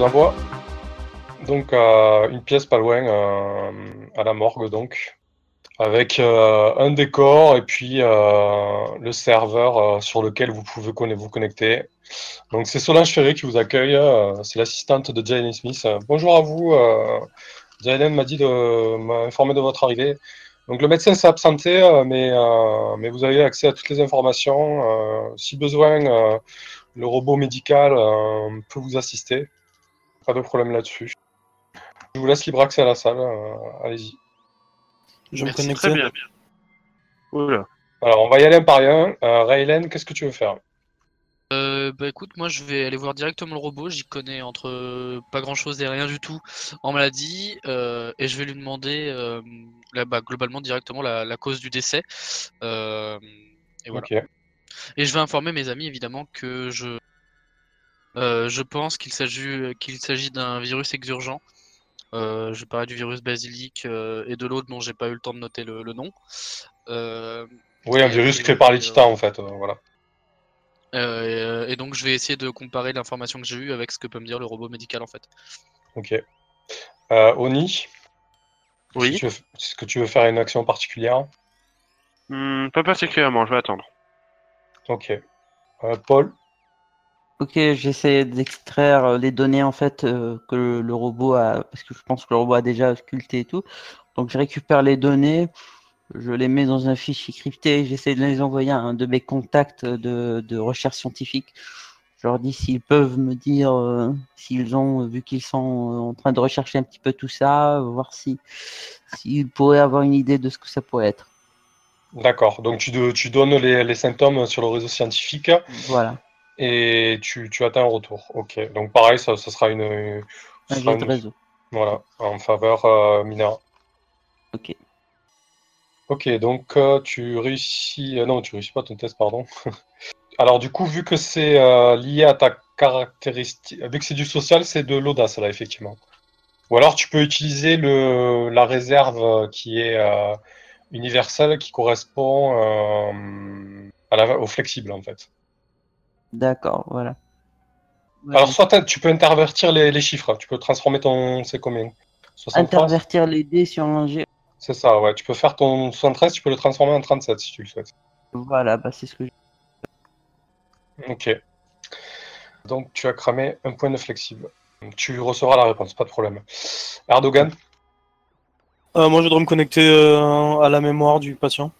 vous envoie donc une pièce pas loin, euh, à la morgue donc, avec euh, un décor et puis euh, le serveur sur lequel vous pouvez vous connecter. Donc c'est Solange Ferré qui vous accueille, c'est l'assistante de Jalen Smith. Bonjour à vous, Jalen m'a dit de m'informer de votre arrivée. Donc le médecin s'est absenté, mais, mais vous avez accès à toutes les informations. si besoin, le robot médical peut vous assister. Pas de problème là-dessus. Je vous laisse libre accès à la salle. euh, Allez-y. Je me connecte. Très bien, bien. Oula. Alors, on va y aller un par un. Euh, Raylen, qu'est-ce que tu veux faire? Euh, bah écoute, moi je vais aller voir directement le robot, j'y connais entre euh, pas grand chose et rien du tout en maladie, euh, et je vais lui demander euh, là, bah, globalement directement la, la cause du décès. Euh, et voilà. Ok. Et je vais informer mes amis évidemment que je, je pense qu'il s'agit qu'il s'agit d'un virus exurgent. Euh, je parlais du virus basilic euh, et de l'autre dont j'ai pas eu le temps de noter le, le nom. Euh, Oui, un virus créé par les titans, en fait. euh, voilà. Euh, et, euh, et donc je vais essayer de comparer l'information que j'ai eue avec ce que peut me dire le robot médical en fait. Ok. Euh, Oni, Oui. est-ce que tu veux- est-ce que tu veux faire une action particulière? Hmm, pas particulièrement, je vais attendre. Ok. Euh, Paul? Ok, j'essaie d'extraire euh, les données en fait euh, que le, le robot a, parce que je pense que le robot a déjà sculpté et tout. Donc je récupère les données, je les mets dans un fichier crypté, j'essaie de les envoyer à un de mes contacts de, de recherche scientifique. Je leur dis s'ils peuvent me dire euh, s'ils ont, vu qu'ils sont en train de rechercher un petit peu tout ça, voir si s'ils pourraient avoir une idée de ce que ça pourrait être. D'accord. Donc, tu, do- tu donnes les, les symptômes sur le réseau scientifique Voilà, et tu, tu attends un retour. Ok. Donc, pareil, ça, ça sera une. une- un ce sera jet de une- réseau. Voilà, en faveur euh, Mina. Ok. Ok, donc euh, tu réussis. euh, non, tu réussis pas ton test, pardon. Alors, du coup, vu que c'est euh, lié à ta caractéristique, vu que c'est du social, c'est de l'audace, là, effectivement. Ou alors, tu peux utiliser le, la réserve qui est universelle, qui correspond à la, au flexible, en fait. D'accord, voilà. Alors, soit tu peux intervertir les, les chiffres, tu peux transformer ton. C'est combien? 63 Intervertir les dés sur un jet. C'est ça, ouais. Tu peux faire ton 73, tu peux le transformer en 37 si tu le souhaites. Voilà, bah c'est ce que j'ai. Ok. Donc tu as cramé un point de flexible. Tu recevras la réponse, pas de problème. Erdogan? Euh, moi, je voudrais me connecter euh, à la mémoire du patient.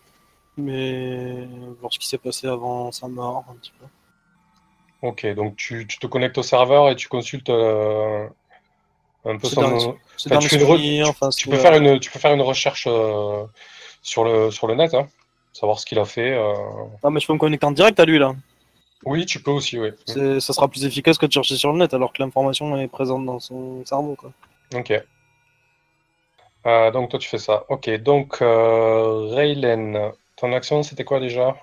Mais voir ce qui s'est passé avant sa mort, un petit peu. Ok, donc tu, tu te connectes au serveur et tu consultes euh, un peu son. dans, Enfin, tu, une enfin, peux faire une, tu peux faire une recherche euh, sur, le, sur le net, hein, savoir ce qu'il a fait. euh. Ah, mais je peux me connecter en direct à lui, là. Oui, tu peux aussi, oui. Ça sera plus efficace que de chercher sur le net, alors que l'information est présente dans son cerveau, quoi. Ok. Euh, donc toi tu fais ça. Ok, donc Raylen, ton action c'était quoi déjà?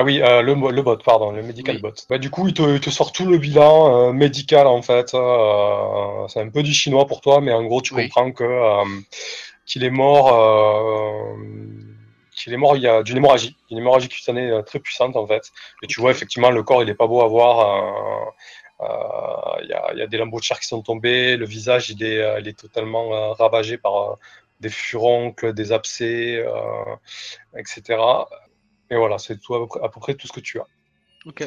Ah oui, euh, le, bot, pardon, le medical Oui. bot. Bah, du coup, il te, il te sort tout le bilan euh, médical en fait. Euh, c'est un peu du chinois pour toi, mais en gros tu Oui. comprends que qu'il est mort, qu'il est mort il y a d'une hémorragie, une hémorragie cutanée très puissante en fait. Et tu vois effectivement le corps il est pas beau à voir. Il y, a, il y a des lambeaux de chair qui sont tombés, le visage il est, il est totalement ravagé par des furoncles, des abcès, etc. Et voilà, c'est tout à peu, près, à peu près tout ce que tu as. Ok.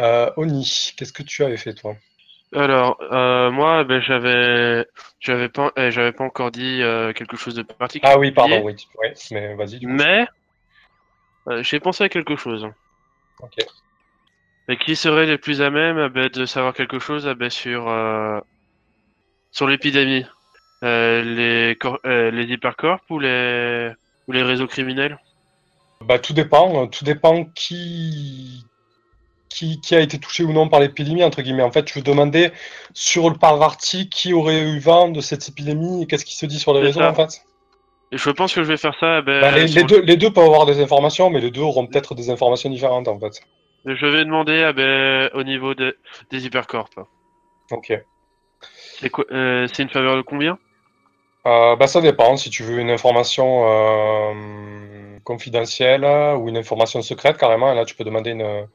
Euh, Oni, qu'est-ce que tu avais fait toi? Alors, euh, moi, ben, j'avais, j'avais pas, eh, j'avais pas encore dit euh, quelque chose de particulier. Ah oui, pardon, oui, tu- ouais, mais vas-y. Mais euh, j'ai pensé à quelque chose. Ok. Et qui serait le plus à même eh ben, de savoir quelque chose eh ben, sur euh, sur l'épidémie? Euh, Les cor- euh, les hypercorps ou les ou les réseaux criminels? Bah, tout dépend, euh, tout dépend qui... Qui, qui a été touché ou non par l'épidémie, entre guillemets. En fait, veux demander sur le parti qui aurait eu vent de cette épidémie et qu'est-ce qui se dit sur les réseaux, ça. en fait? Et je pense que je vais faire ça. eh ben, Bah, les, deux, les deux peuvent avoir des informations, mais les deux auront peut-être des informations différentes, en fait. Je vais demander eh ben, au niveau de- des hypercorps. Ok. Euh, c'est une faveur de combien? Euh, bah, ça dépend. Si tu veux une information euh, confidentielle ou une information secrète, carrément, là, tu peux demander une,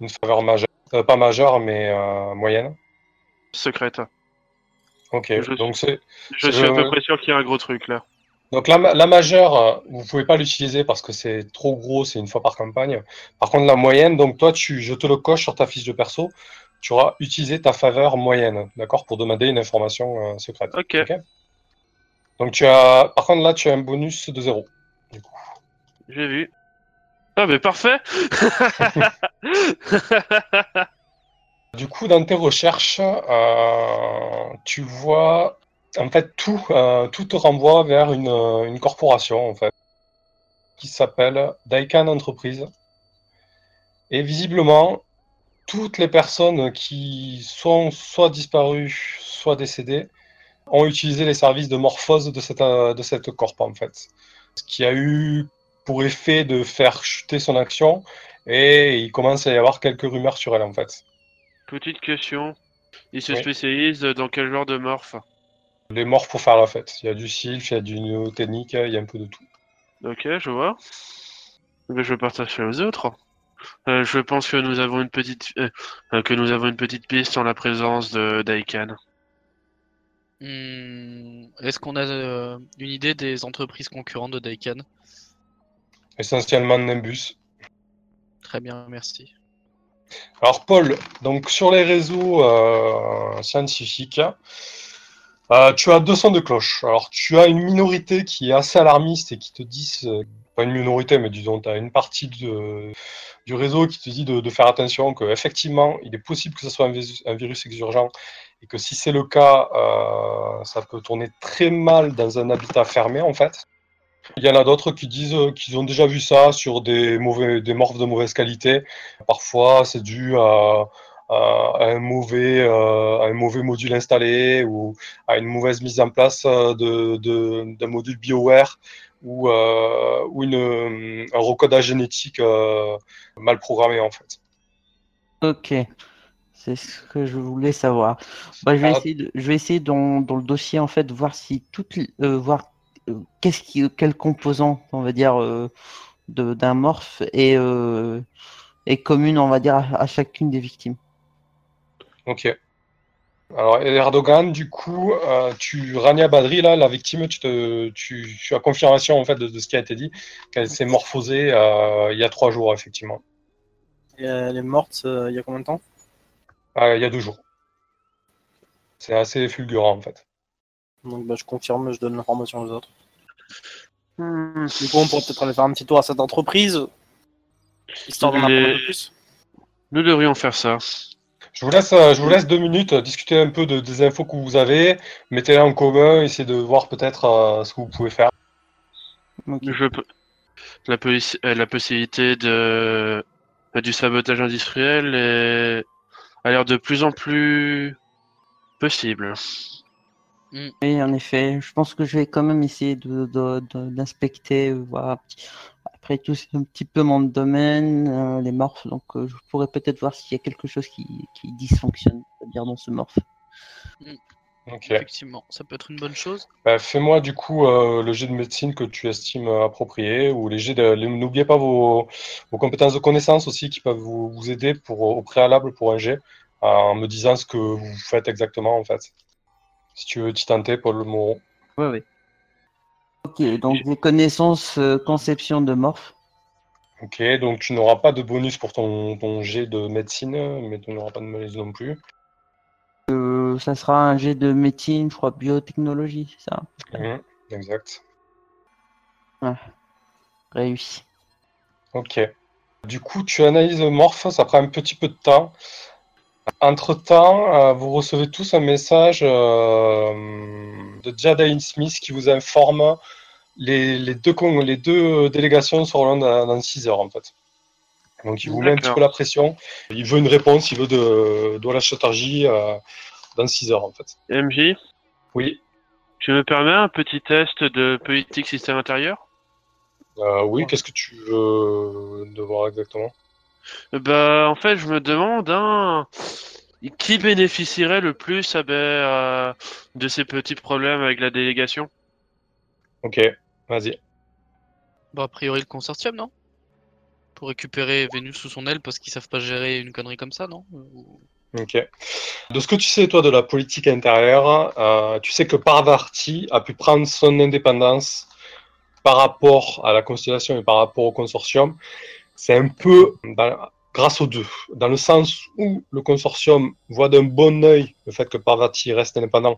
une faveur majeure. Euh, pas majeure, mais euh, moyenne. secrète. Ok, Je- donc c'est Je suis à peu près sûr qu'il y a un gros truc là. donc la, ma- la majeure, euh, vous pouvez pas l'utiliser parce que c'est trop gros, c'est une fois par campagne. Par contre, la moyenne, donc toi, tu, je te le coche sur ta fiche de perso, tu auras utilisé ta faveur moyenne, d'accord, pour demander une information euh, secrète. Ok. Donc tu as, par contre là, tu as un bonus de zéro. J'ai vu. Ah mais parfait Du coup, dans tes recherches, euh, tu vois, en fait, tout, euh, tout te renvoie vers une, euh, une corporation, en fait, qui s'appelle Daikan Entreprise. Et visiblement, toutes les personnes qui sont soit disparues, soit décédées, ont utilisé les services de morphose de cette, de cette corp, en fait. Ce qui a eu pour effet de faire chuter son action, et il commence à y avoir quelques rumeurs sur elle, en fait. Petite question. Il se Oui. spécialise dans quel genre de morph Les morts pour faire la fête. Il y a du sylph, il y a du néotechnique, il y a un peu de tout. Ok, je vois. Mais je partage ça aux autres. Euh, je pense que nous avons une petite euh, euh, que nous avons une petite piste en la présence de Daikan. Hmm, Est-ce qu'on a euh, une idée des entreprises concurrentes de Daikan? Essentiellement Nimbus. Très bien, merci. Alors Paul, donc sur les réseaux euh, scientifiques, euh, tu as deux sons de cloche. Alors tu as une minorité qui est assez alarmiste et qui te dit, euh, pas une minorité, mais disons, tu as une partie de, du réseau qui te dit de, de faire attention, qu'effectivement, il est possible que ce soit un virus exurgent et que si c'est le cas, euh, ça peut tourner très mal dans un habitat fermé en fait. Il y en a d'autres qui disent euh, qu'ils ont déjà vu ça sur des, mauvais, des morphes de mauvaise qualité. Parfois, c'est dû à, à un, mauvais, euh, à un mauvais module installé ou à une mauvaise mise en place euh, de- de- d'un module BioWare ou, euh, ou une, un recodage génétique euh, mal programmé en fait. Ok, c'est ce que je voulais savoir. Bah, je vais Ah. essayer, de- je vais essayer dans, dans le dossier en fait voir si toutes, euh, voir qu'est-ce qui, quel composant on va dire euh, d'un morphe est, euh, est commune on va dire à, à chacune des victimes. Ok. Alors Erdogan, du coup, euh, tu Rania Badri, là, la victime, tu, te, tu, tu as confirmation en fait de, de ce qui a été dit, qu'elle s'est morphosée euh, il y a trois jours effectivement. Et elle est morte euh, il y a combien de temps? Ah, il y a deux jours. C'est assez fulgurant en fait. Donc bah, je confirme, je donne l'information aux autres. Hmm, Du coup, on pourrait peut-être aller faire un petit tour à cette entreprise, histoire d'en apprendre un peu plus. Nous devrions faire ça. Je vous laisse, euh, je vous laisse deux minutes euh, discuter un peu de, des infos que vous avez, mettez-les en commun, essayez de voir peut-être euh, ce que vous pouvez faire. Ok. Je peux... la, la possibilité de du sabotage industriel est... a l'air de plus en plus possible. Oui, en effet, je pense que je vais quand même essayer de, de- de- d'inspecter, euh, Après tout, c'est un petit peu mon domaine, euh, les morphes, donc euh, je pourrais peut-être voir s'il y a quelque chose qui, qui dysfonctionne, c'est-à-dire dans ce morphe. Ok. Effectivement, ça peut être une bonne chose. Bah, Fais-moi du coup euh, le jet de médecine que tu estimes approprié ou les jets de... les- N'oubliez pas vos, vos compétences de connaissance aussi qui peuvent vous, vous aider pour, au préalable pour un jet en me disant ce que vous faites exactement en fait. Si tu veux t'y tenter, Paul Moreau. Oui, oui. Ok, donc des connaissances, euh, conception de morphe. Ok, donc tu n'auras pas de bonus pour ton, ton jet de médecine, mais tu n'auras pas de malaise non plus. Euh, ça sera un jet de médecine, je crois, biotechnologie, c'est ça. Mhm, exact. Réussi. Ok. Du coup, tu analyses le morph, ça prend un petit peu de temps. Entre-temps, euh, vous recevez tous un message euh, de Jadain Smith qui vous informe les, les deux, les deux délégations seront là dans 6 heures en fait. Donc il vous met un petit peu la pression. Il veut une réponse, il veut de, de la chatargie euh, dans 6 heures en fait. MJ, Oui, tu me permets un petit test de politique système intérieur? Euh, oui, qu'est-ce que tu veux de voir exactement? Bah, en fait, je me demande hein, qui bénéficierait le plus ah ben, euh, de ces petits problèmes avec la délégation? Ok, vas-y. Bah, a priori, le consortium, non? Pour récupérer Vénus sous son aile parce qu'ils savent pas gérer une connerie comme ça, non? Ou- Ok. De ce que tu sais, toi, de la politique intérieure, euh, tu sais que Parvati a pu prendre son indépendance par rapport à la constellation et par rapport au consortium. C'est un peu grâce aux deux, dans le sens où le consortium voit d'un bon œil le fait que Parvati reste indépendant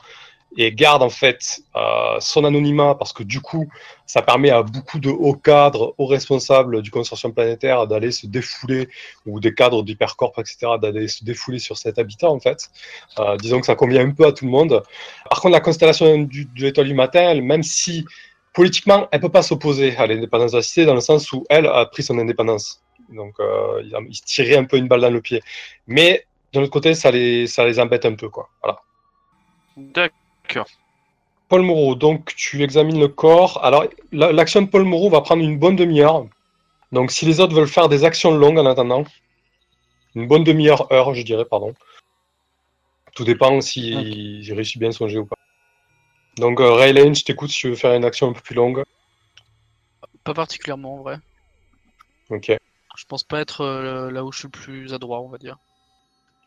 et garde en fait euh, son anonymat parce que du coup, ça permet à beaucoup de hauts cadres, hauts responsables du consortium planétaire d'aller se défouler ou des cadres d'Hypercorp, etc., d'aller se défouler sur cet habitat, en fait. Euh, disons que ça convient un peu à tout le monde. Par contre, la constellation de l'étoile du matin, même si politiquement, elle peut pas s'opposer à l'indépendance de la cité, dans le sens où elle a pris son indépendance. Donc, euh, il, il se tirait un peu une balle dans le pied. Mais, d'un autre côté, ça les, ça les embête un peu, quoi. Voilà. D'accord. Paul Moreau, donc tu examines le corps. Alors, la- l'action de Paul Moreau va prendre une bonne demi-heure. Donc, si les autres veulent faire des actions longues en attendant, une bonne demi-heure, heure, je dirais, pardon. Tout dépend s'il réussit bien son jet ou pas. Donc, euh, Ray Lane, je t'écoute si tu veux faire une action un peu plus longue. Pas particulièrement en vrai. Ok, Je pense pas être euh, là où je suis le plus adroit, on va dire.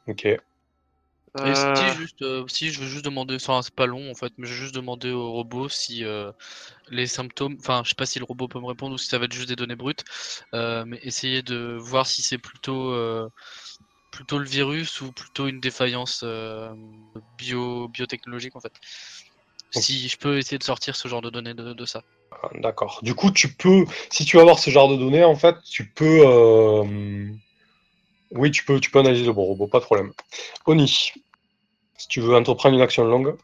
ok. Et Euh, si, juste, euh, si je veux juste demander, enfin c'est pas long en fait, mais je veux juste demander au robot si euh, les symptômes, enfin je sais pas si le robot peut me répondre ou si ça va être juste des données brutes, euh, mais essayer de voir si c'est plutôt euh, plutôt le virus ou plutôt une défaillance euh, bio biotechnologique en fait. Si je peux essayer de sortir ce genre de données de, de ça. Ah, D'accord. Du coup, tu peux, si tu veux avoir ce genre de données, en fait, tu peux, euh, oui, tu peux, tu peux analyser le bon robot, pas de problème. Oni, si tu veux entreprendre une action longue.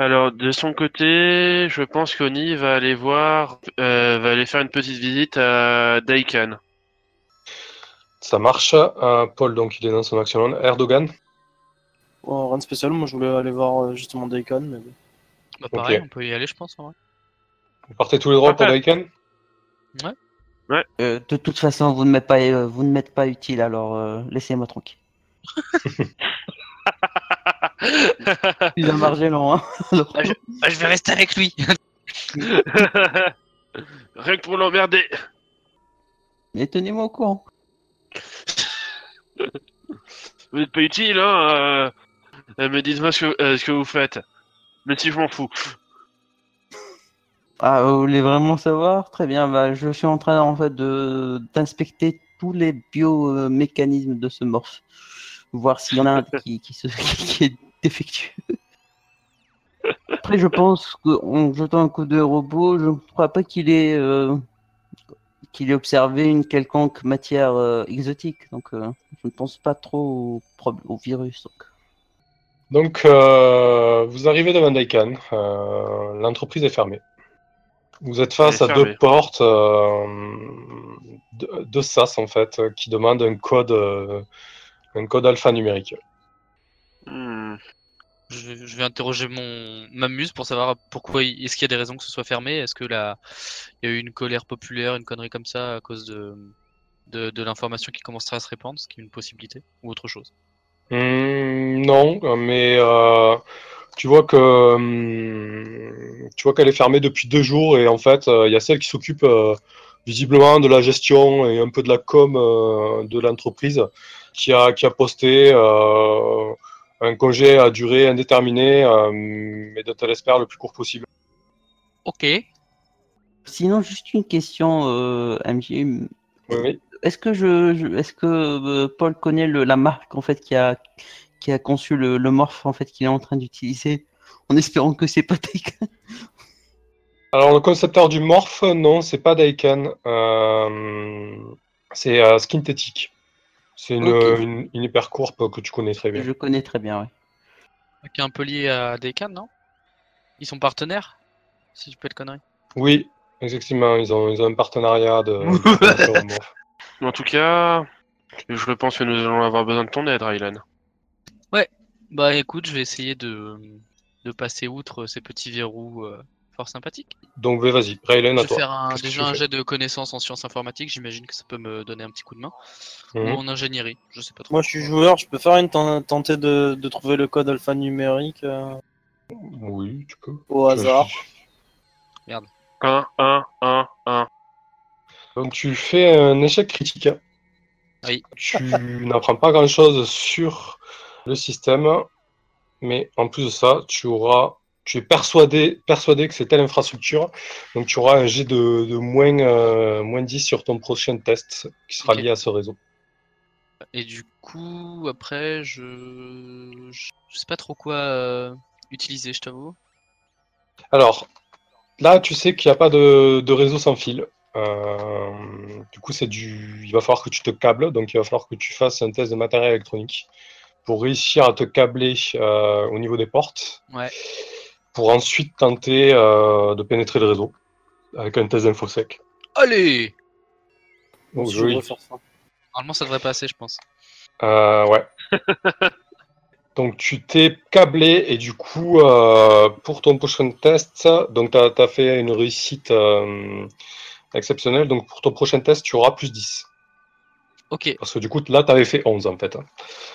Alors, de son côté, je pense qu'Oni va aller voir, euh, va aller faire une petite visite à Daikan. Ça marche. Euh, Paul, donc, il est dans son action longue. Erdogan. Bon, rien de spécial, moi je voulais aller voir euh, justement Daikon, mais bon. Bah pareil, Ok. on peut y aller je pense. en vrai. Vous partez tous les trois pour Parfait. Daiken Euh, de toute façon, vous ne m'êtes pas, euh, vous ne m'êtes pas utile, alors euh, laissez-moi tranquille. Il a margé long, hein. alors. Ah, je vais rester avec lui. Rien que pour l'emmerder. Mais tenez-moi au courant. Vous n'êtes pas utile, hein euh, Mais dites-moi ce, que- euh, vous faites. Mais si je m'en fous. Ah, vous voulez vraiment savoir? Très bien, bah, je suis en train en fait d'inspecter tous les biomécanismes de ce morph. Voir s'il y en a un qui, est défectueux. Après, je pense qu'en jetant un coup de robot, je ne crois pas qu'il ait, euh, qu'il ait observé une quelconque matière euh, exotique. Donc, euh, je ne pense pas trop au, virus. Donc, euh, vous arrivez devant Daikan. Euh, L'entreprise est fermée. Vous êtes face à deux portes, euh, deux, deux SAS en fait, euh, qui demandent un code, euh, un code alphanumérique. Hmm. Je, je vais interroger mon ma muse pour savoir pourquoi il- est-ce qu'il y a des raisons que ce soit fermé? Est-ce que la il y a eu une colère populaire, une connerie comme ça à cause de de, de l'information qui commencerait à se répandre, ce qui est une possibilité ou autre chose? Hmm, non, mais euh, tu vois que hum, tu vois qu'elle est fermée depuis deux jours et en fait, euh, il y a celle qui s'occupe euh, visiblement de la gestion et un peu de la com euh, de l'entreprise qui a qui a posté euh, un congé à durée indéterminée, euh, mais dont elle espère le plus court possible. Ok. Sinon, juste une question, euh, MJ. Oui, oui. Est-ce que je, je- est-ce que euh, Paul connaît le, la marque en fait qui a qui a conçu le, le morph en fait qu'il est en train d'utiliser en espérant que c'est pas Taika Alors le concepteur du morph, non, c'est pas Daikan, euh, c'est euh, Skintetic. C'est une, Ok. une, que tu connais très bien. Je connais très bien, ouais. Qui est un peu lié à Decan, non? Ils sont partenaires Si je peux être connerie. Oui, effectivement, ils ont, ils ont un partenariat de, de concepteur de morph. En tout cas, je pense que nous allons avoir besoin de ton aide, Rylan. Bah écoute, je vais essayer de de passer outre ces petits verrous euh, fort sympathiques. Donc vas-y, Raylan Je à vais toi. faire un, Qu'est-ce que déjà tu un fais jet de connaissances en sciences informatiques, j'imagine que ça peut me donner un petit coup de main. Mhm. Ou en ingénierie, je sais pas trop. Moi je suis joueur, je peux faire une ten- tenter de, de trouver le code alphanumérique euh, Oui, tu peux. au hasard. 1, 1, 1, 1. Donc tu fais un échec critique. Oui. Tu n'apprends pas grand-chose sur le système, mais en plus de ça, tu auras, tu es persuadé, persuadé que c'est telle infrastructure, donc tu auras un jet de, de moins, euh, moins 10 sur ton prochain test qui sera lié à ce réseau. Et du coup, après, je, je je sais pas trop quoi euh, utiliser, je t'avoue. Alors, là, tu sais qu'il n'y a pas de, de réseau sans fil. Euh, du coup, c'est du, il va falloir que tu te câbles, donc il va falloir que tu fasses un test de matériel électronique pour réussir à te câbler euh, au niveau des portes, Ouais. pour ensuite tenter euh, de pénétrer le réseau avec un test d'infosec. Allez Donc, je. Normalement, ça devrait passer, je pense. Euh, ouais. donc tu t'es câblé et du coup euh, pour ton prochain test, donc tu as, fait une réussite exceptionnelle, donc pour ton prochain test tu auras plus 10. Ok. Parce que du coup là tu avais fait 11 en fait, hein,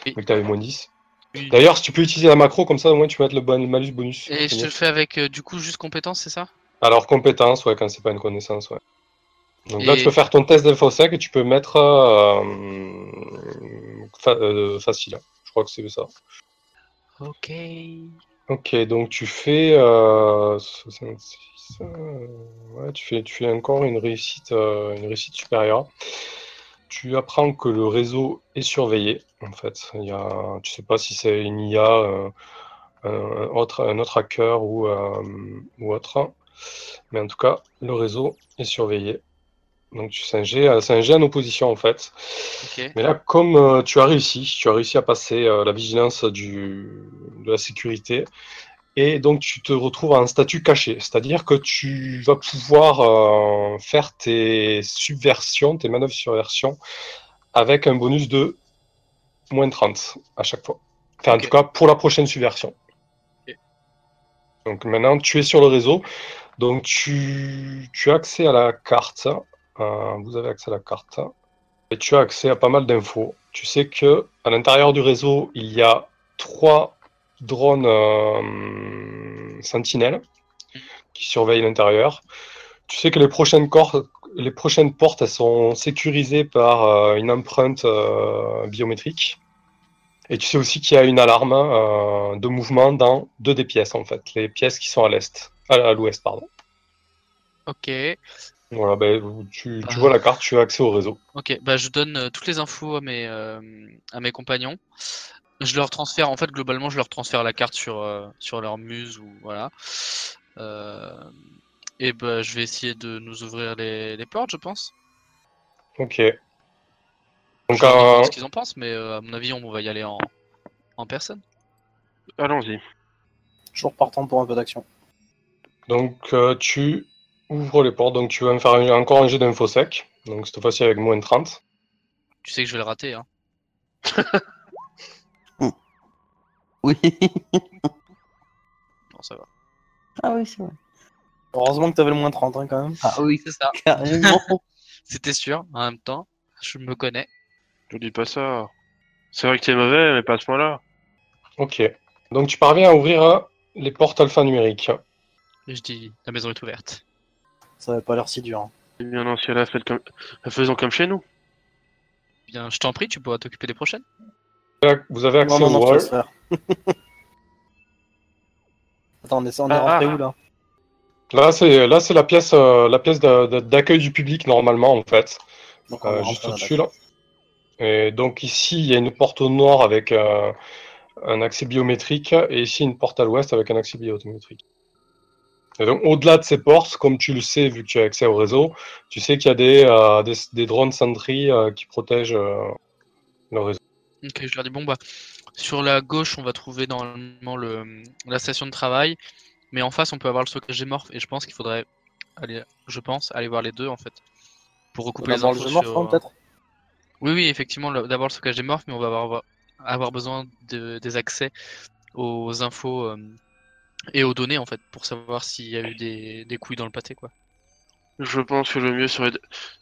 Oui. que tu avais moins 10. Oui. D'ailleurs si tu peux utiliser la macro comme ça au moins tu peux mettre le, bon, le malus bonus. Et je te le fais avec, euh, du coup, juste compétence, c'est ça? Alors compétence, ouais, quand c'est pas une connaissance, ouais. Donc là tu peux faire ton test d'infosec et tu peux mettre euh, fa- euh, facile. Je crois que c'est ça. Ok. Ok, donc tu fais euh, 66, euh, tu fais, tu fais encore une réussite, euh, une réussite supérieure. Tu apprends que le réseau est surveillé. En fait, il y tu sais pas si c'est une IA, un autre, hacker ou, ou autre, mais en tout cas, le réseau est surveillé. Donc tu- c'est un jet, euh, c'est un jet en opposition en fait. Mais là, comme euh, tu as réussi, tu as réussi à passer euh, la vigilance du, de la sécurité, et donc tu te retrouves en statut caché, c'est-à-dire que tu vas pouvoir euh, faire tes subversions, tes manœuvres de subversion, avec un bonus de moins 30 à chaque fois. Enfin, en tout cas, pour la prochaine subversion. Donc maintenant, tu es sur le réseau, donc tu, tu as accès à la carte, euh, vous avez accès à la carte. Tu as accès à pas mal d'infos. Tu sais que à l'intérieur du réseau, il y a trois drones euh, sentinelles qui surveillent l'intérieur. Tu sais que les prochaines, portes sont sécurisées par euh, une empreinte biométrique. Et tu sais aussi qu'il y a une alarme de mouvement dans deux des pièces en fait, les pièces qui sont à l'est, à l'ouest pardon. Ok. Voilà, ben, tu, tu Ah. vois la carte, tu as accès au réseau. Ok. Bah, je donne euh, toutes les infos à mes, euh, à mes compagnons. Je leur transfère, en fait, globalement, je leur transfère la carte sur, euh, sur leur muse ou voilà. Euh, et bah, je vais essayer de nous ouvrir les, les portes, je pense. Ok. Donc, Je euh, ce qu'ils en pensent, mais euh, à mon avis, on va y aller en, en personne. Allons-y. Toujours partant pour un peu d'action. Donc euh, tu ouvres les portes, donc tu vas me faire un- encore un jet d'infosec, donc cette fois-ci avec moins de 30. Tu sais que je vais le rater, hein. Oui. Non, ça va. ah oui, c'est vrai. Heureusement que t'avais le moins 30 hein, quand même. Ah oui, C'est ça. carrément. C'était sûr. En même temps, je me connais. Je dis pas ça. C'est vrai que t'es mauvais, mais pas à ce point-là. Ok. Donc tu parviens à ouvrir les portes alphanumériques. Et je dis, la maison est ouverte. Ça avait pas l'air si dur. hein. Eh bien, dans ce cas-là, faites comme... faisons comme chez nous. Bien, je t'en prie, tu pourras t'occuper des prochaines. Vous avez accès Non, non, au non, wall. Attends, on est, on est Ah, rentré ah. où là Là c'est là c'est la pièce euh, la pièce d'a- d'a- d'accueil du public normalement en fait, Donc, euh, juste là, au-dessus là. Et donc ici il y a une porte au nord avec euh, un accès biométrique et ici une porte à l'ouest avec un accès biométrique. Et donc au-delà de ces portes, comme tu le sais vu que tu as accès au réseau, tu sais qu'il y a des, euh, des, des drones sentry euh, qui protègent euh, le réseau. Ok, je leur dis, bon, bah, sur la gauche, on va trouver normalement le, la station de travail. Mais en face, on peut avoir le stockage des morphes. Et je pense qu'il faudrait aller, je pense, aller voir les deux en fait. Pour recouper les D'abord le infos jeu mort, sur- hein, peut-être Oui, oui, effectivement, le- d'abord le stockage des morphes, mais on va avoir, avoir besoin de, des accès aux infos euh, et aux données en fait, pour savoir s'il y a eu des, des couilles dans le pâté quoi. Je pense que le mieux serait,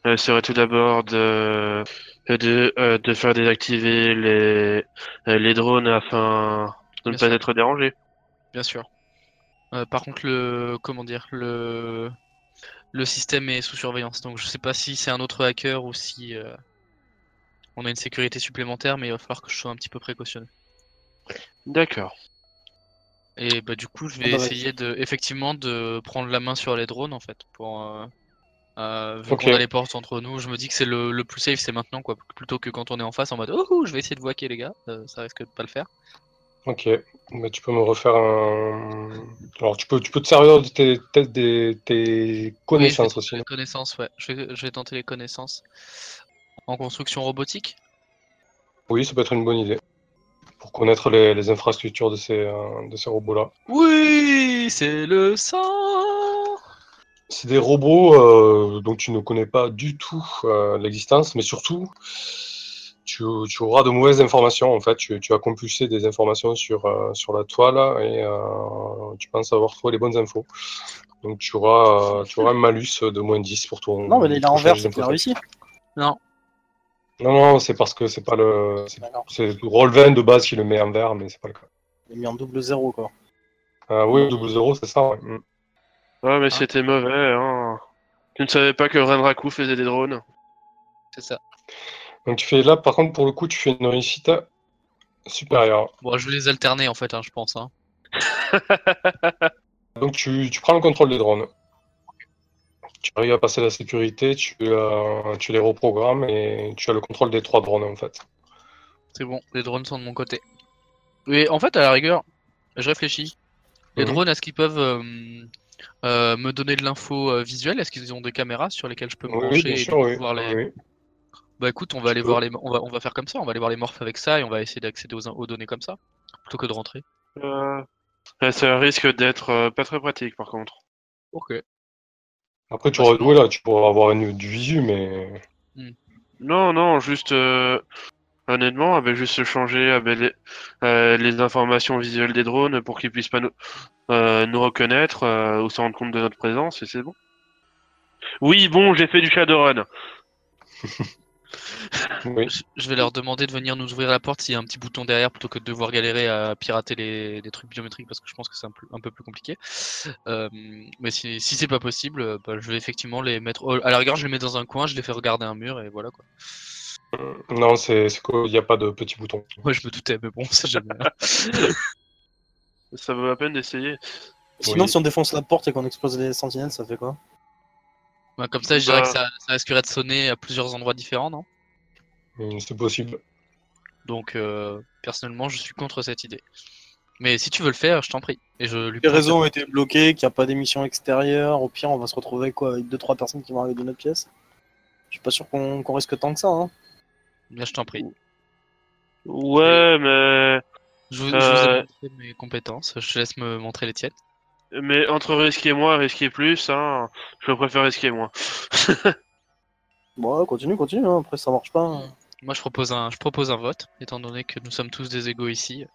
euh, serait tout d'abord de, de, euh, de faire désactiver les, euh, les drones afin de ne pas être dérangé. Bien sûr. Euh, par contre, le comment dire, le le système est sous surveillance, donc je sais pas si c'est un autre hacker ou si euh, on a une sécurité supplémentaire, mais il va falloir que je sois un petit peu précautionneux. D'accord. Et bah du coup, je vais Ah bah, essayer de, effectivement, de prendre la main sur les drones en fait, pour. Euh, euh, vu qu'on a les portes entre nous, je me dis que c'est le, le plus safe, c'est maintenant quoi, plutôt que quand on est en face en mode oh je vais essayer de voquer les gars, euh, ça risque de pas le faire. Ok, bah, tu peux me refaire un. Alors, tu peux, tu peux te servir de tes, tes, connaissances Oui, aussi. les connaissances, ouais. Je vais, je vais tenter les connaissances en construction robotique. Oui, ça peut être une bonne idée. Pour connaître les, les infrastructures de ces, euh, de ces robots-là. Oui, c'est le sang. C'est des robots euh, dont tu ne connais pas du tout euh, l'existence, mais surtout, tu, tu auras de mauvaises informations. En fait, tu, tu vas compulser des informations sur, euh, sur la toile et euh, tu penses avoir trouvé les bonnes infos. Donc, tu auras, tu auras un malus de moins 10 pour ton. Non, mais là, il est en prochain vert, jet c'est réussi. Non, Non, non, c'est parce que c'est pas le. c'est-. C'est Roll20 de base qui le met en vert, mais c'est pas le cas. Il est mis en double zéro, quoi. Euh, oui, double zéro, c'est ça. ouais. Mm. Ouais, mais Ah. c'était mauvais, hein. Tu ne savais pas que Renraku faisait des drones. c'est ça. Donc, tu fais là, par contre, pour le coup, tu fais une réussite supérieure. Bon, je vais les alterner en fait, hein, je pense. Hein. Donc tu, tu prends le contrôle des drones. Tu arrives à passer la sécurité, tu, euh, tu les reprogrammes et tu as le contrôle des trois drones en fait. C'est bon, les drones sont de mon côté. Mais en fait, à la rigueur, je réfléchis. Les Mhm. drones, est-ce qu'ils peuvent euh, euh, me donner de l'info euh, visuelle? Est-ce qu'ils ont des caméras sur lesquelles je peux me Oui, brancher bien et sûr, oui. voir les... oui. Bah écoute, on va aller voir les, on va, on va faire comme ça. On va aller voir les morphes avec ça et on va essayer d'accéder aux, aux données comme ça, plutôt que de rentrer. Euh, ça risque d'être euh, pas très pratique, par contre. Ok. Après tu auras oui, là, tu pourras avoir une, du visu, mais Non, non, juste... euh, Honnêtement, juste changer les, euh, les informations visuelles des drones pour qu'ils puissent pas nous, euh, nous reconnaître ou se rendre compte de notre présence, et c'est bon. Oui, bon, j'ai fait du Shadowrun. oui. Je- vais leur demander de venir nous ouvrir la porte s'il y a un petit bouton derrière plutôt que de devoir galérer à pirater les, les trucs biométriques parce que je pense que c'est un, peu- un peu plus compliqué. Euh, mais si, si c'est pas possible, euh, bah, je vais effectivement les mettre. à la rigueur, je les mets dans un coin, je les fais regarder un mur et voilà quoi. Non, c'est c'est qu'il n'y a pas de petit bouton. Ouais, je me doutais, mais bon, c'est jamais. Ça vaut la peine d'essayer. Sinon, Oui. si on défonce la porte et qu'on explose les sentinelles, ça fait quoi? Bah, comme ça, je dirais Bah. que ça, ça risquerait de sonner à plusieurs endroits différents, non? Mm, C'est possible. Donc, euh, personnellement, je suis contre cette idée. Mais si tu veux le faire, je t'en prie. Et je lui Les réseaux ont été bloqués, qu'il n'y a pas d'émission extérieure. Au pire, on va se retrouver quoi avec 2-3 personnes qui vont arriver de notre pièce. Je suis pas sûr qu'on qu'on risque tant que ça. Hein. Bien, je t'en prie. Ouais, mais... Je vous, je vous Euh. ai montré mes compétences. Je te laisse me montrer les tiennes. Mais entre risquer moins et risquer plus, hein, je préfère risquer moins. Bon, continue, continue. hein. Après, ça marche pas. hein. Moi, je propose un, je propose un vote, étant donné que nous sommes tous des égaux ici.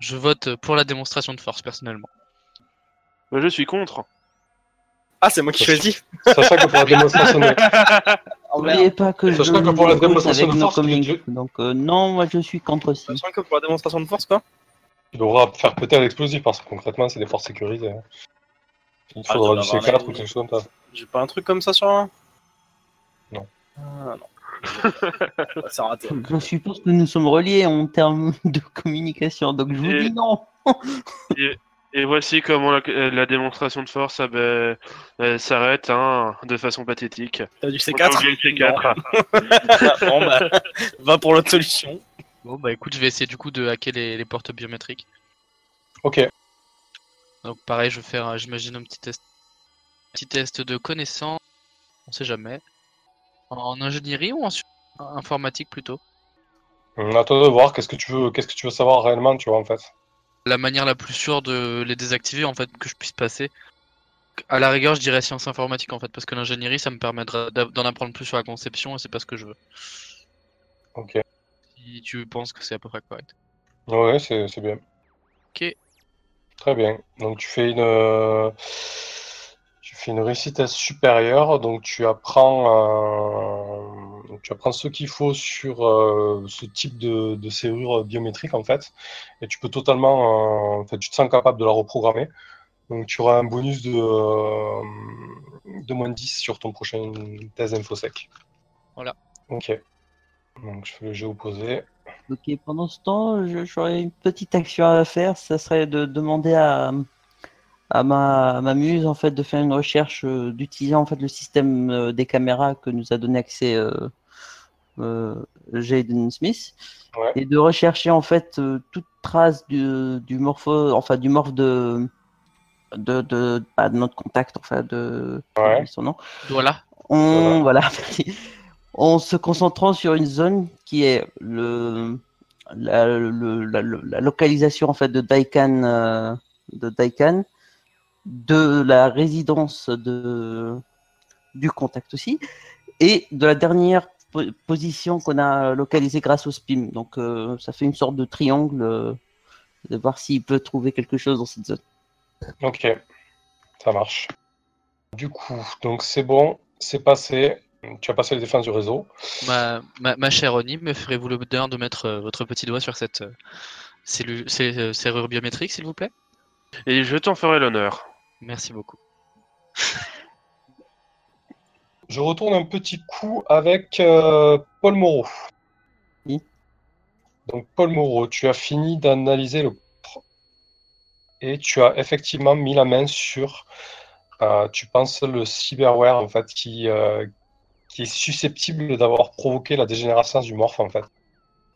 Je vote pour la démonstration de force, personnellement. Mais je suis contre. Ah, c'est moi qui choisis. Sachant que pour la démonstration de, N'oubliez pas que je que pour la démonstration de force. Donc euh, non, moi je suis contre aussi. Sachant que pour la démonstration de force, quoi. Tu devras faire péter à l'explosif parce que concrètement, c'est des forces sécurisées. hein. Il Ah, faudra du dois avoir C4 la- ou quelque chose comme ça. J'ai pas un truc comme ça sur un Non. Ah, non. c'est raté. Je suppose que nous sommes reliés en termes de communication, donc je vous Et- dis non. Et voici comment la, euh, la démonstration de force ah ben, elle s'arrête hein, de façon pathétique. T'as du On a C4 oublié le C4. Bon, bah, va pour l'autre solution. Bon, bah écoute, je vais essayer du coup de hacker les, les portes biométriques. Ok. Donc pareil, je vais faire, j'imagine, un petit test, petit test de connaissance. On sait jamais. En ingénierie ou en informatique plutôt? On attend de voir qu'est-ce que tu veux, qu'est-ce que tu veux savoir réellement, tu vois en fait. La manière la plus sûre de les désactiver, en fait, que je puisse passer. À la rigueur, je dirais sciences informatiques en fait, parce que l'ingénierie, ça me permettra d'en apprendre plus sur la conception et c'est pas ce que je veux. Ok. Si tu penses que c'est à peu près correct. Ouais, c'est c'est bien. Ok. Très bien. Donc tu fais une euh, tu fais une réussite supérieure, donc tu apprends euh, tu apprends ce qu'il faut sur euh, ce type de, de serrure biométrique en fait, et tu peux totalement euh, en fait tu te sens capable de la reprogrammer. Donc tu auras un bonus de, de moins 10 sur ton prochain test infosec. Voilà. Ok. Donc je fais le jeu opposé. Ok, pendant ce temps, j'aurais une petite action à faire. Ça serait de demander à, à ma, à ma muse en fait de faire une recherche, euh, d'utiliser en fait le système euh, des caméras que nous a donné accès euh, euh, Jaden Smith Ouais. et de rechercher en fait euh, toute trace du, du morpho, enfin du morph de de, de, bah, de notre contact, enfin de Ouais. son nom. Voilà. On, voilà. merci. En se concentrant sur une zone qui est la, localisation en fait de Daikan, euh, de Daikan, de la résidence de, du contact aussi, et de la dernière po- position qu'on a localisée grâce au SPIM. Donc euh, ça fait une sorte de triangle, euh, de voir s'il peut trouver quelque chose dans cette zone. Ok, ça marche. Du coup, donc c'est bon, c'est passé. Tu as passé les défenses du réseau. Ma, ma, ma chère Oni, me ferez-vous l'honneur de mettre euh, votre petit doigt sur cette euh, cellu- ces- euh, serrure biométrique, s'il vous plaît? Et je t'en ferai l'honneur. Merci beaucoup. Je retourne un petit coup avec euh, Paul Moreau. Oui. Donc Paul Moreau, tu as fini d'analyser le et tu as effectivement mis la main sur, euh, tu penses, le cyberware en fait qui, euh, qui est susceptible d'avoir provoqué la dégénérescence du morph en fait.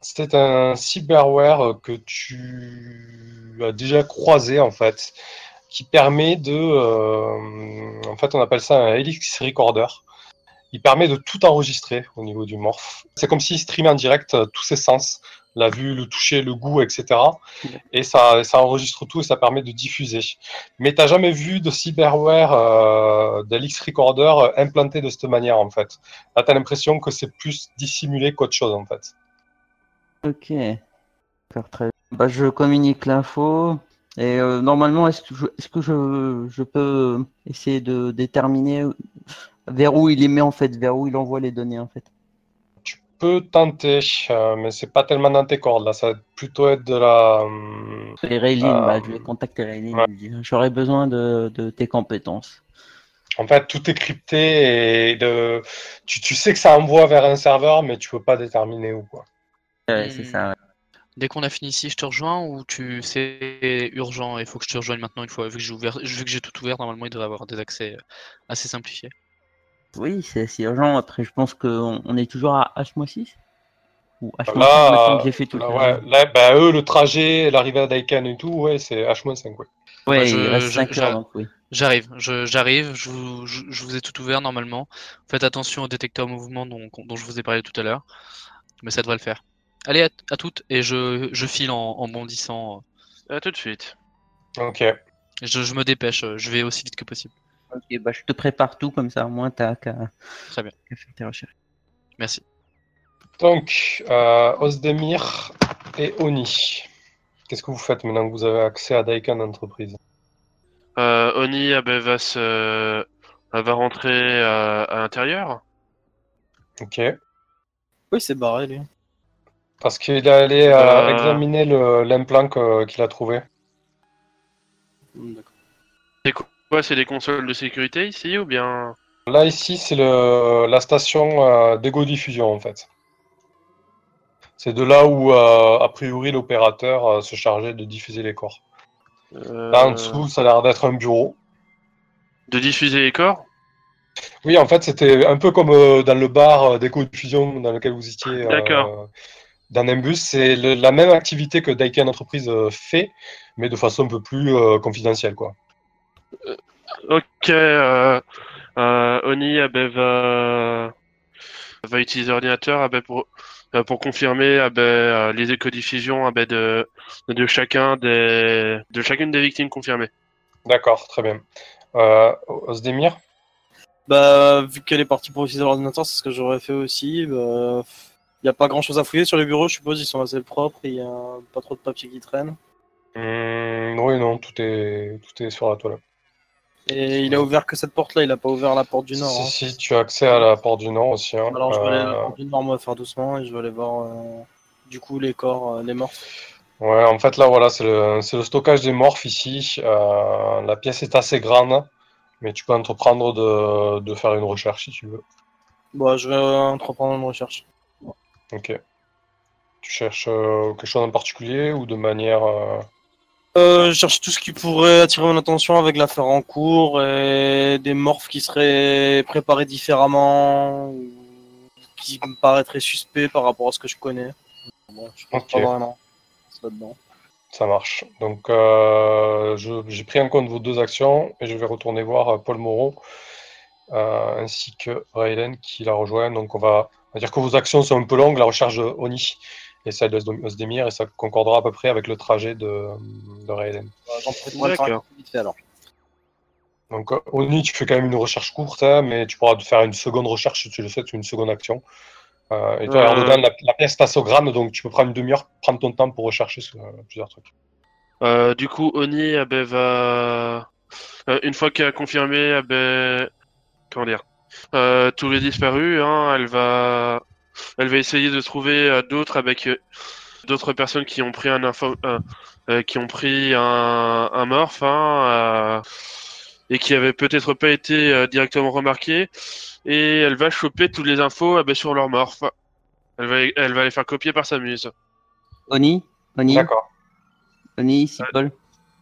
C'est un cyberware que tu as déjà croisé en fait, qui permet de, euh, en fait, on appelle ça un Helix Recorder. Il permet de tout enregistrer au niveau du morph. C'est comme s'il streamait en direct tous ses sens, la vue, le toucher, le goût, etc. Et ça, ça enregistre tout et ça permet de diffuser. Mais t'as jamais vu de cyberware euh, d'Helix Recorder euh, implanté de cette manière en fait. Là, t'as l'impression que c'est plus dissimulé qu'autre chose en fait. Ok. D'accord, très bien. Bah, je communique l'info. Et euh, normalement, est-ce que, je, est-ce que je, je peux essayer de déterminer vers où il les met en fait, vers où il envoie les données en fait? Tenter, euh, mais c'est pas tellement dans tes cordes là. Ça va plutôt être de la. hum, Et Raylene, Euh, bah, je vais contacter ouais. J'aurais besoin de, de tes compétences. En fait, tout est crypté et de... tu, tu sais que ça envoie vers un serveur, mais tu peux pas déterminer où quoi. Ouais, Hmm. c'est ça. ouais. Dès qu'on a fini ici, je te rejoins ou tu c'est urgent et il faut que je te rejoigne maintenant une fois vu que j'ai ouvert, vu que j'ai tout ouvert, normalement il devrait avoir des accès euh, assez simplifiés. Oui, c'est c'est urgent. Après, je pense qu'on on est toujours à H-6 Ou H-5 Là, maintenant que j'ai fait tout là, le ouais, là, bah, eux, le trajet, l'arrivée à Daikan et tout, ouais, c'est H-5. Ouais. Ouais, Bah, je- il reste je- 5 j'a- heures donc oui. J'arrive, je- j'arrive, je, vous- je, je vous ai tout ouvert normalement. Faites attention au détecteur mouvement dont, dont je vous ai parlé tout à l'heure, mais ça devrait le faire. Allez, à, à toutes, et je, je file en, en bondissant. À tout de suite. Ok. Je, je me dépêche, je vais aussi vite que possible. Ok, bah, je te prépare tout comme ça, au moins t'as qu'à Très bien. qu'à faire tes recherches. Merci. Donc, euh, Osdemir et Oni. Qu'est-ce que vous faites maintenant que vous avez accès à Daikan Entreprise Euh, Oni ah ben, va se elle va rentrer euh, à l'intérieur. Ok. Oui, c'est barré, lui. Parce qu'il est allé euh, examiner le- l'implant que- qu'il a trouvé. Hmm, D'accord. C'est quoi C'est des consoles de sécurité ici ou bien Là, ici, c'est le- la station euh, d'égo-diffusion, en fait. C'est de là où, euh, a priori, l'opérateur euh, se chargeait de diffuser les corps. euh, Là, en dessous, ça a l'air d'être un bureau. de diffuser les corps? Oui, en fait, c'était un peu comme euh, dans le bar euh, d'éco-diffusion dans lequel vous étiez. euh, D'accord. dans Nimbus, c'est la même activité que Daikin Entreprise euh, fait, mais de façon un peu plus euh, confidentielle, quoi. Ok. Euh, euh, Oni va va utiliser l'ordinateur pour euh, pour confirmer euh, les écodiffusions de de chacun des de chacune des victimes confirmées. D'accord, très bien. Euh, Osdemir Bah, vu qu'elle est partie pour utiliser l'ordinateur, c'est ce que j'aurais fait aussi. Bah, il n'y a pas grand chose à fouiller sur les bureaux, je suppose, ils sont assez propres, il y a pas trop de papier qui traîne. Hum, Oui, non, tout est, tout est sur la toile. Et il a ouvert que cette porte-là, il a pas ouvert la porte du Nord. hein. Si, si, tu as accès à la porte du Nord aussi. hein. Alors je vais aller à la Euh, porte du Nord, va faire doucement, et je vais aller voir euh, du coup les corps, euh, les morts. Ouais, en fait, là, voilà, c'est le, le stockage des morphes ici. Euh, la pièce est assez grande, mais tu peux entreprendre de, de faire une recherche si tu veux. Bon, je vais entreprendre une recherche. Ok. Tu cherches euh, quelque chose en particulier ou de manière. euh, Euh, je cherche tout ce qui pourrait attirer mon attention avec l'affaire en cours et des morphes qui seraient préparés différemment, ou qui me paraîtraient suspects par rapport à ce que je connais. Bon, je pense pas vraiment. C'est là-dedans. Ça marche. Donc, euh, j'ai pris en compte vos deux actions et je vais retourner voir euh, Paul Moreau euh, ainsi que Raylen qui la rejoint. Donc, on va, on va dire que vos actions sont un peu longues, la recherche Oni et celle Osdemir, et ça concordera à peu près avec le trajet de, de fait alors. Donc, euh, Oni, tu fais quand même une recherche courte, hein, mais tu pourras faire une seconde recherche si tu le souhaites, une seconde action. Euh, et toi, Euh. alors, dedans, la, la pièce passe au gramme, donc tu peux prendre une demi-heure, prendre ton temps pour rechercher ce- plusieurs trucs. Euh, du coup, Oni eh ben, va. euh, une fois qu'elle a confirmé, eh ben, comment dire, euh, tous les disparus, hein, elle va, elle va essayer de trouver euh, d'autres avec euh, d'autres personnes qui ont pris un info, euh, euh, qui ont pris un, un morph, hein, euh, et qui avaient peut-être pas été euh, directement remarqués, et elle va choper toutes les infos ben, sur leur morph. Elle va, elle va les faire copier par sa muse. Oni Oni D'accord. Oni, ici Paul.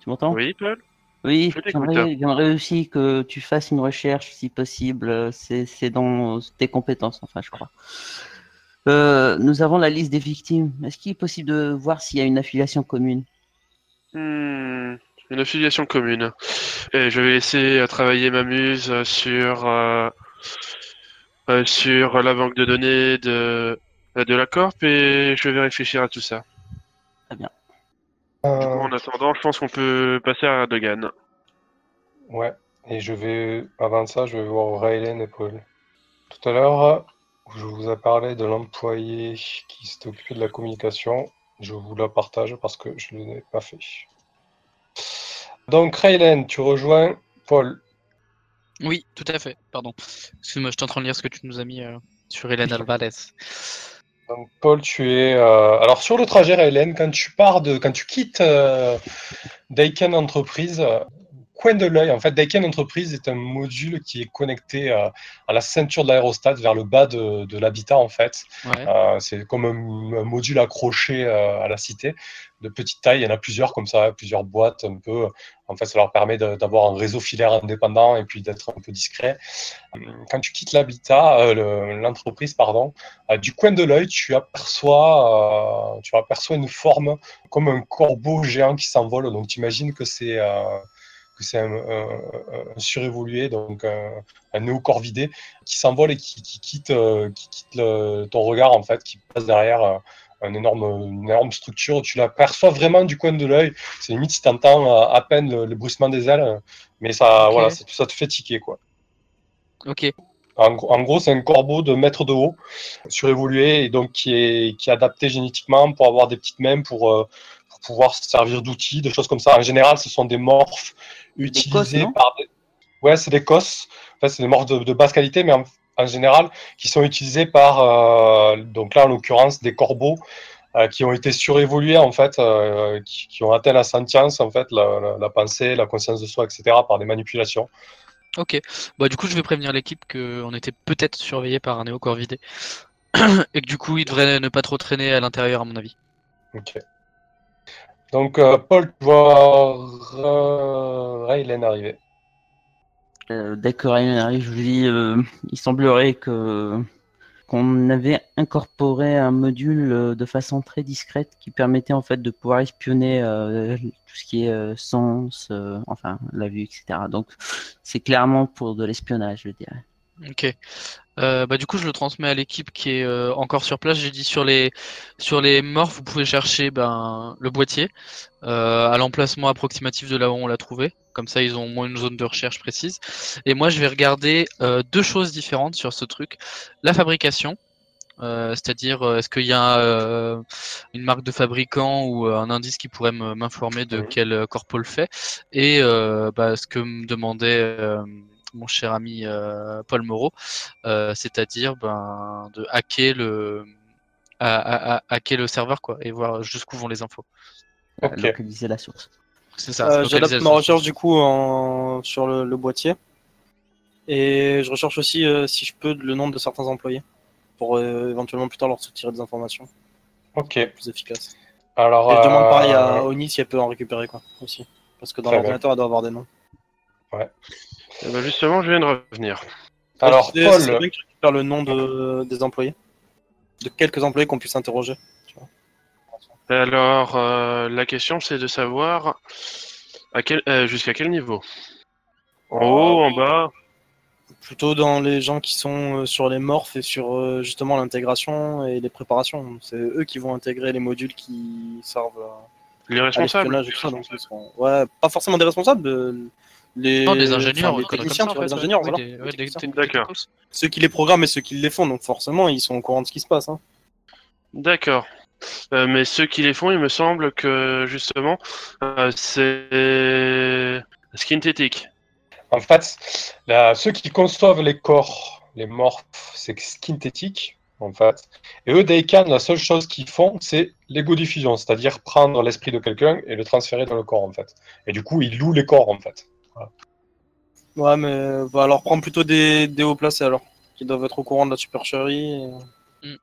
Tu m'entends? Oui, Paul Oui, j'aimerais aussi que tu fasses une recherche si possible. C'est c'est dans tes compétences, enfin, je crois. Euh, nous avons la liste des victimes. Est-ce qu'il est possible de voir s'il y a une affiliation commune? Hmm, une affiliation commune. Et je vais laisser travailler ma muse sur euh, euh, sur la banque de données de de la corp et je vais réfléchir à tout ça. Du coup, Euh, en attendant, je pense qu'on peut passer à Dogan. Ouais, et je vais, avant ça, je vais voir Raylen et Paul. Tout à l'heure, je vous ai parlé de l'employé qui s'est occupé de la communication. Je vous la partage parce que je ne l'ai pas fait. Donc, Raylen, tu rejoins Paul. Oui, tout à fait. Pardon. Excuse-moi, je suis en train de lire ce que tu nous as mis euh, sur Hélène Alvarez. Donc, Paul, tu es. euh, Alors, sur le trajet, Raylen, quand tu pars de. Quand tu quittes euh, Daiken Entreprise, coin de l'œil, en fait, Daiken Entreprise est un module qui est connecté euh, à la ceinture de l'aérostat vers le bas de, de l'habitat, en fait. Ouais. Euh, c'est comme un, un module accroché euh, à la cité, de petite taille. Il y en a plusieurs comme ça, plusieurs boîtes un peu. En fait, ça leur permet d'avoir un réseau filaire indépendant et puis d'être un peu discret. Quand tu quittes l'habitat, le- l'entreprise, pardon, du coin de l'œil, tu aperçois, tu aperçois une forme comme un corbeau géant qui s'envole. Donc, tu imagines que c'est que c'est un, un- un surévolué, donc un, un néocorvidé qui s'envole et qui, qui quitte, euh, qui quitte le- ton regard en fait, qui passe derrière euh, un énorme, une énorme structure. Tu l'aperçois vraiment du coin de l'œil. C'est limite si tu entends à peine le, le bruissement des ailes, mais ça, voilà, ça, ça te fait tiquer quoi. Ok. En, gros- en gros, c'est un corbeau de mètre de haut, surévolué, et donc qui est, qui est adapté génétiquement pour avoir des petites mains pour, euh, pour pouvoir se servir d'outils, des choses comme ça. En général, ce sont des morphes utilisés par des... Ouais, c'est des cosses. En fait, c'est des morphes de, de basse qualité, mais en, en général, qui sont utilisés par, euh, donc là, en l'occurrence, des corbeaux euh, qui ont été surévolués, en fait, euh, qui, qui ont atteint la sentience, en fait, la, la- la pensée, la conscience de soi, etc., par des manipulations. Ok. Bah, du coup, je vais prévenir l'équipe qu'on était peut-être surveillé par un néocorvidé. Et que du coup, il devrait ne pas trop traîner à l'intérieur, à mon avis. Ok. Donc, euh, Paul, tu vois Ra- Raylen arriver. Euh, dès que Ryan arrive, je lui dis euh, il semblerait que qu'on avait incorporé un module euh, de façon très discrète qui permettait en fait de pouvoir espionner euh, tout ce qui est euh, sens, euh, enfin la vue, etc. Donc c'est clairement pour de l'espionnage, je dirais. Ok. Euh, bah, du coup, je le transmets à l'équipe qui est euh, encore sur place. J'ai dit sur les sur les morphes, vous pouvez chercher ben, le boîtier euh, à l'emplacement approximatif de là où on l'a trouvé. Comme ça, ils ont au moins une zone de recherche précise. Et moi, je vais regarder euh, deux choses différentes sur ce truc. La fabrication, euh, c'est-à-dire euh, est-ce qu'il y a euh, une marque de fabricant ou euh, un indice qui pourrait me- m'informer de quel corpo le fait? Et euh, bah, ce que me demandait euh, mon cher ami euh, Paul Moreau, euh, c'est-à-dire ben, de hacker le, à, à- à- hacker le serveur quoi, et voir jusqu'où vont les infos. Euh, Ok. Localiser la source. C'est ça. Euh, localiser J'adapte ma recherche du coup en... sur le, le boîtier. Et je recherche aussi, euh, si je peux, le nom de certains employés. pour euh, éventuellement plus tard leur soutirer des informations Ok. plus efficaces. Alors, Et je demande pareil à euh, Oni si elle peut en récupérer quoi aussi. Parce que dans l'ordinateur, elle doit avoir des noms. Eh ben, justement, je viens de revenir. alors C'est- c'est Paul, bien que tu récupères le nom de, des employés. De quelques employés qu'on puisse interroger. Alors, euh, la question, c'est de savoir à quel, euh, jusqu'à quel niveau En haut, en bas Plutôt dans les gens qui sont euh, sur les morphes et sur euh, justement l'intégration et les préparations. C'est eux qui vont intégrer les modules qui servent à Les à responsables l'espionnage et tout ça. Donc ils seront... Ouais, pas forcément des responsables, euh, les, Non, des ingénieurs, enfin, des techniciens, tu vois, ingénieurs, voilà. Des- des- D'accord. Ceux qui les programment et ceux qui les font, donc forcément ils sont au courant de ce qui se passe. Hein. D'accord. Euh, mais ceux qui les font, il me semble que justement, euh, c'est synthétique. en fait, ceux qui conçoivent les corps, les morphes, c'est synthétique, en fait. Et eux, Daikan, la seule chose qu'ils font, c'est l'ego-diffusion, c'est-à-dire prendre l'esprit de quelqu'un et le transférer dans le corps, en fait. Et du coup, ils louent les corps, en fait. Ouais, mais bah, alors prends plutôt des, des hauts placés alors, qui doivent être au courant de la supercherie et, Mm.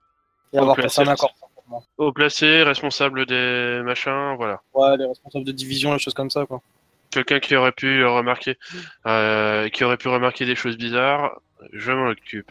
et avoir passé un placés. accord. Haut placé, responsable des machins, voilà. Ouais, les responsables de division, les choses comme ça quoi. Quelqu'un qui aurait pu remarquer, euh, qui aurait pu remarquer des choses bizarres, je m'en occupe.